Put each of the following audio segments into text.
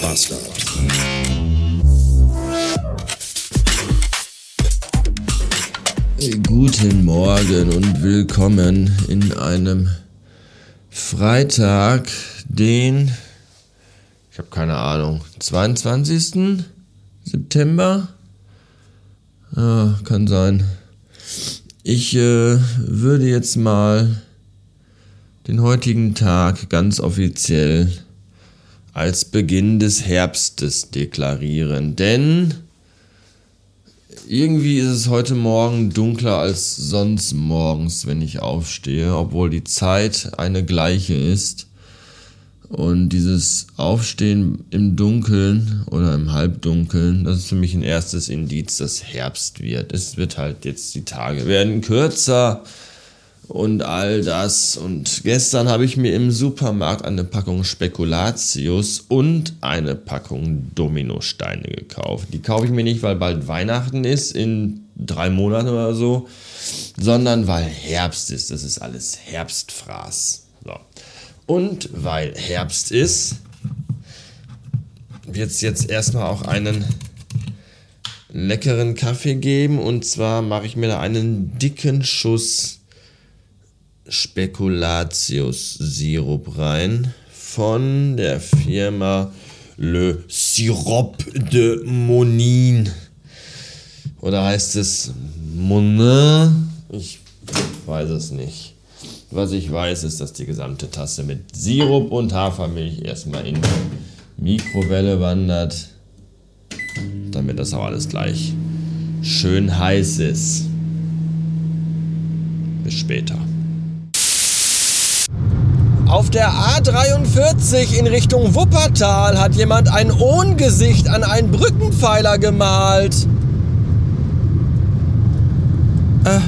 Podbuster. Guten Morgen und willkommen in einem Freitag, den, ich habe keine Ahnung, 22. September? Ja, kann sein. Ich äh, würde jetzt mal den heutigen Tag ganz offiziell als Beginn des Herbstes deklarieren, denn irgendwie ist es heute Morgen dunkler als sonst morgens, wenn ich aufstehe, obwohl die Zeit eine gleiche ist. Und dieses Aufstehen im Dunkeln oder im Halbdunkeln, das ist für mich ein erstes Indiz, dass Herbst wird. Es wird halt jetzt, die Tage werden kürzer und all das. Und gestern habe ich mir im Supermarkt eine Packung Spekulatius und eine Packung Dominosteine gekauft. Die kaufe ich mir nicht, weil bald Weihnachten ist, in drei Monaten oder so, sondern weil Herbst ist. Das ist alles Herbstfraß. So. Und weil Herbst ist, wird es jetzt erstmal auch einen leckeren Kaffee geben. Und zwar mache ich mir da einen dicken Schuss Spekulatius-Sirup rein von der Firma Le Sirop de Monin. Oder heißt es Monin? Ich weiß es nicht. Was ich weiß, ist, dass die gesamte Tasse mit Sirup und Hafermilch erstmal in die Mikrowelle wandert, damit das auch alles gleich schön heiß ist. Bis später. Auf der A43 in Richtung Wuppertal hat jemand ein Ohngesicht an einen Brückenpfeiler gemalt. Äh.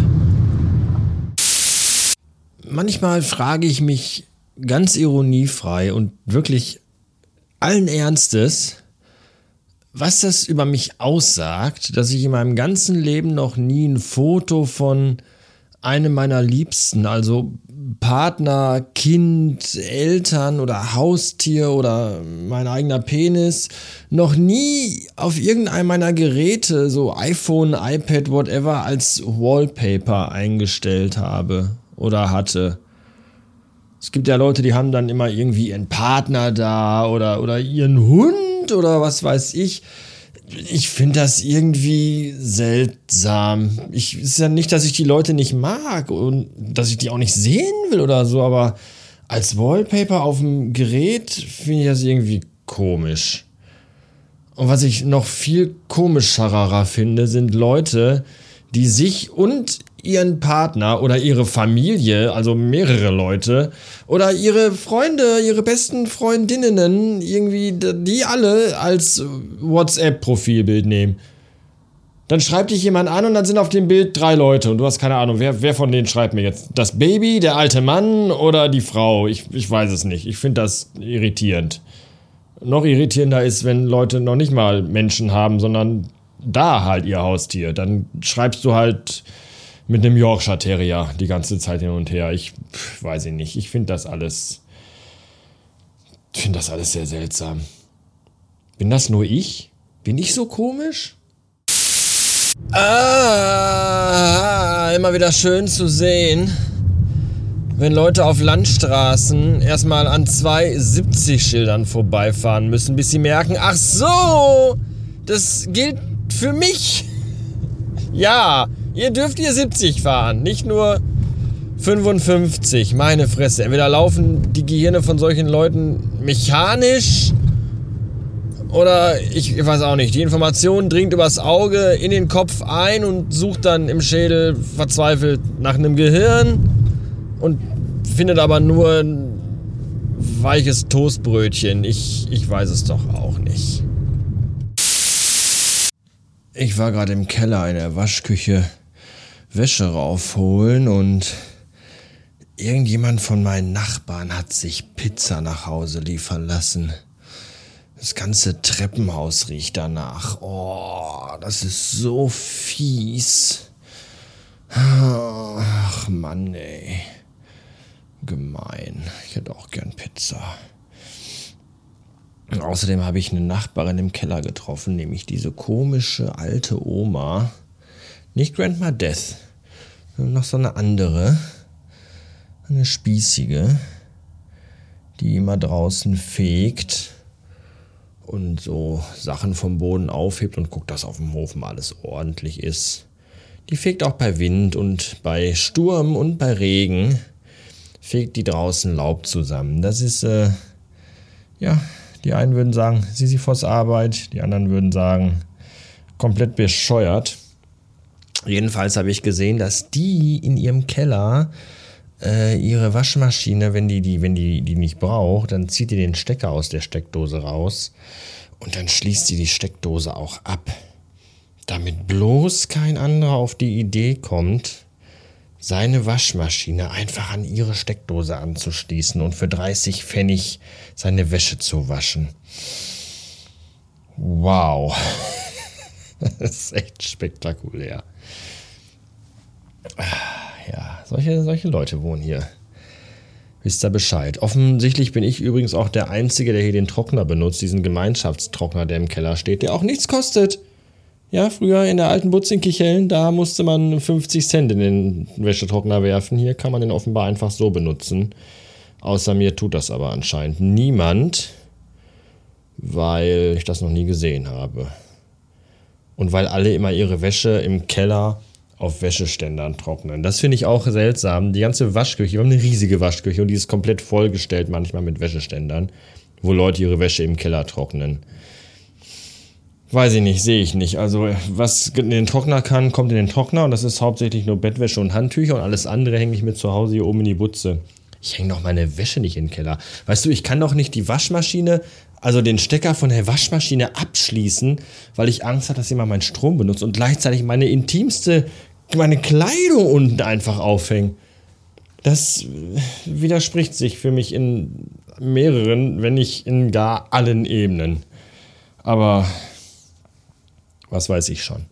Manchmal frage ich mich ganz ironiefrei und wirklich allen Ernstes, was das über mich aussagt, dass ich in meinem ganzen Leben noch nie ein Foto von einem meiner Liebsten, also Partner, Kind, Eltern oder Haustier oder mein eigener Penis noch nie auf irgendeinem meiner Geräte, so iPhone, iPad, whatever, als Wallpaper eingestellt habe oder hatte. Es gibt ja Leute, die haben dann immer irgendwie ihren Partner da oder, oder ihren Hund oder was weiß ich ich finde das irgendwie seltsam. Ich ist ja nicht, dass ich die Leute nicht mag und dass ich die auch nicht sehen will oder so, aber als Wallpaper auf dem Gerät finde ich das irgendwie komisch. Und was ich noch viel komischerer finde, sind Leute, die sich und ihren Partner oder ihre Familie, also mehrere Leute, oder ihre Freunde, ihre besten Freundinnen, irgendwie die alle als WhatsApp-Profilbild nehmen. Dann schreibt dich jemand an und dann sind auf dem Bild drei Leute und du hast keine Ahnung, wer, wer von denen schreibt mir jetzt? Das Baby, der alte Mann oder die Frau? Ich, ich weiß es nicht. Ich finde das irritierend. Noch irritierender ist, wenn Leute noch nicht mal Menschen haben, sondern da halt ihr Haustier. Dann schreibst du halt mit einem Yorkshire Terrier die ganze Zeit hin und her. Ich pff, weiß ich nicht. Ich finde das alles. finde das alles sehr seltsam. Bin das nur ich? Bin ich so komisch? Ah, immer wieder schön zu sehen, wenn Leute auf Landstraßen erstmal an zwei 70-Schildern vorbeifahren müssen, bis sie merken, ach so, das gilt für mich. Ja, ihr dürft ihr 70 fahren, nicht nur 55. Meine Fresse. Entweder laufen die Gehirne von solchen Leuten mechanisch oder ich, ich weiß auch nicht. Die Information dringt übers Auge in den Kopf ein und sucht dann im Schädel verzweifelt nach einem Gehirn und findet aber nur ein weiches Toastbrötchen. Ich, ich weiß es doch auch nicht. Ich war gerade im Keller in der Waschküche Wäsche raufholen und irgendjemand von meinen Nachbarn hat sich Pizza nach Hause liefern lassen. Das ganze Treppenhaus riecht danach. Oh, das ist so fies. Ach Mann, ey. Gemein. Ich hätte auch gern Pizza. Außerdem habe ich eine Nachbarin im Keller getroffen, nämlich diese komische alte Oma. Nicht Grandma Death, noch so eine andere. Eine spießige, die immer draußen fegt und so Sachen vom Boden aufhebt und guckt, dass auf dem Hof mal alles ordentlich ist. Die fegt auch bei Wind und bei Sturm und bei Regen fegt die draußen Laub zusammen. Das ist, äh, ja, die einen würden sagen, Sisyphos Arbeit, die anderen würden sagen, komplett bescheuert. Jedenfalls habe ich gesehen, dass die in ihrem Keller äh, ihre Waschmaschine, wenn die, die, wenn die die nicht braucht, dann zieht die den Stecker aus der Steckdose raus und dann schließt sie die Steckdose auch ab. Damit bloß kein anderer auf die Idee kommt, seine Waschmaschine einfach an ihre Steckdose anzuschließen und für 30 Pfennig seine Wäsche zu waschen. Wow. Das ist echt spektakulär. Ja, solche, solche Leute wohnen hier. Wisst ihr Bescheid. Offensichtlich bin ich übrigens auch der Einzige, der hier den Trockner benutzt, diesen Gemeinschaftstrockner, der im Keller steht, der auch nichts kostet. Ja, früher in der alten Butzinkicheln, da musste man 50 Cent in den Wäschetrockner werfen. Hier kann man den offenbar einfach so benutzen. Außer mir tut das aber anscheinend niemand, weil ich das noch nie gesehen habe. Und weil alle immer ihre Wäsche im Keller auf Wäscheständern trocknen. Das finde ich auch seltsam. Die ganze Waschküche, wir haben eine riesige Waschküche und die ist komplett vollgestellt manchmal mit Wäscheständern, wo Leute ihre Wäsche im Keller trocknen. Weiß ich nicht, sehe ich nicht. Also, was in den Trockner kann, kommt in den Trockner und das ist hauptsächlich nur Bettwäsche und Handtücher und alles andere hänge ich mir zu Hause hier oben in die Butze. Ich hänge doch meine Wäsche nicht in den Keller. Weißt du, ich kann doch nicht die Waschmaschine, also den Stecker von der Waschmaschine abschließen, weil ich Angst habe, dass jemand meinen Strom benutzt und gleichzeitig meine intimste, meine Kleidung unten einfach aufhängen. Das widerspricht sich für mich in mehreren, wenn nicht in gar allen Ebenen. Aber was weiß ich schon.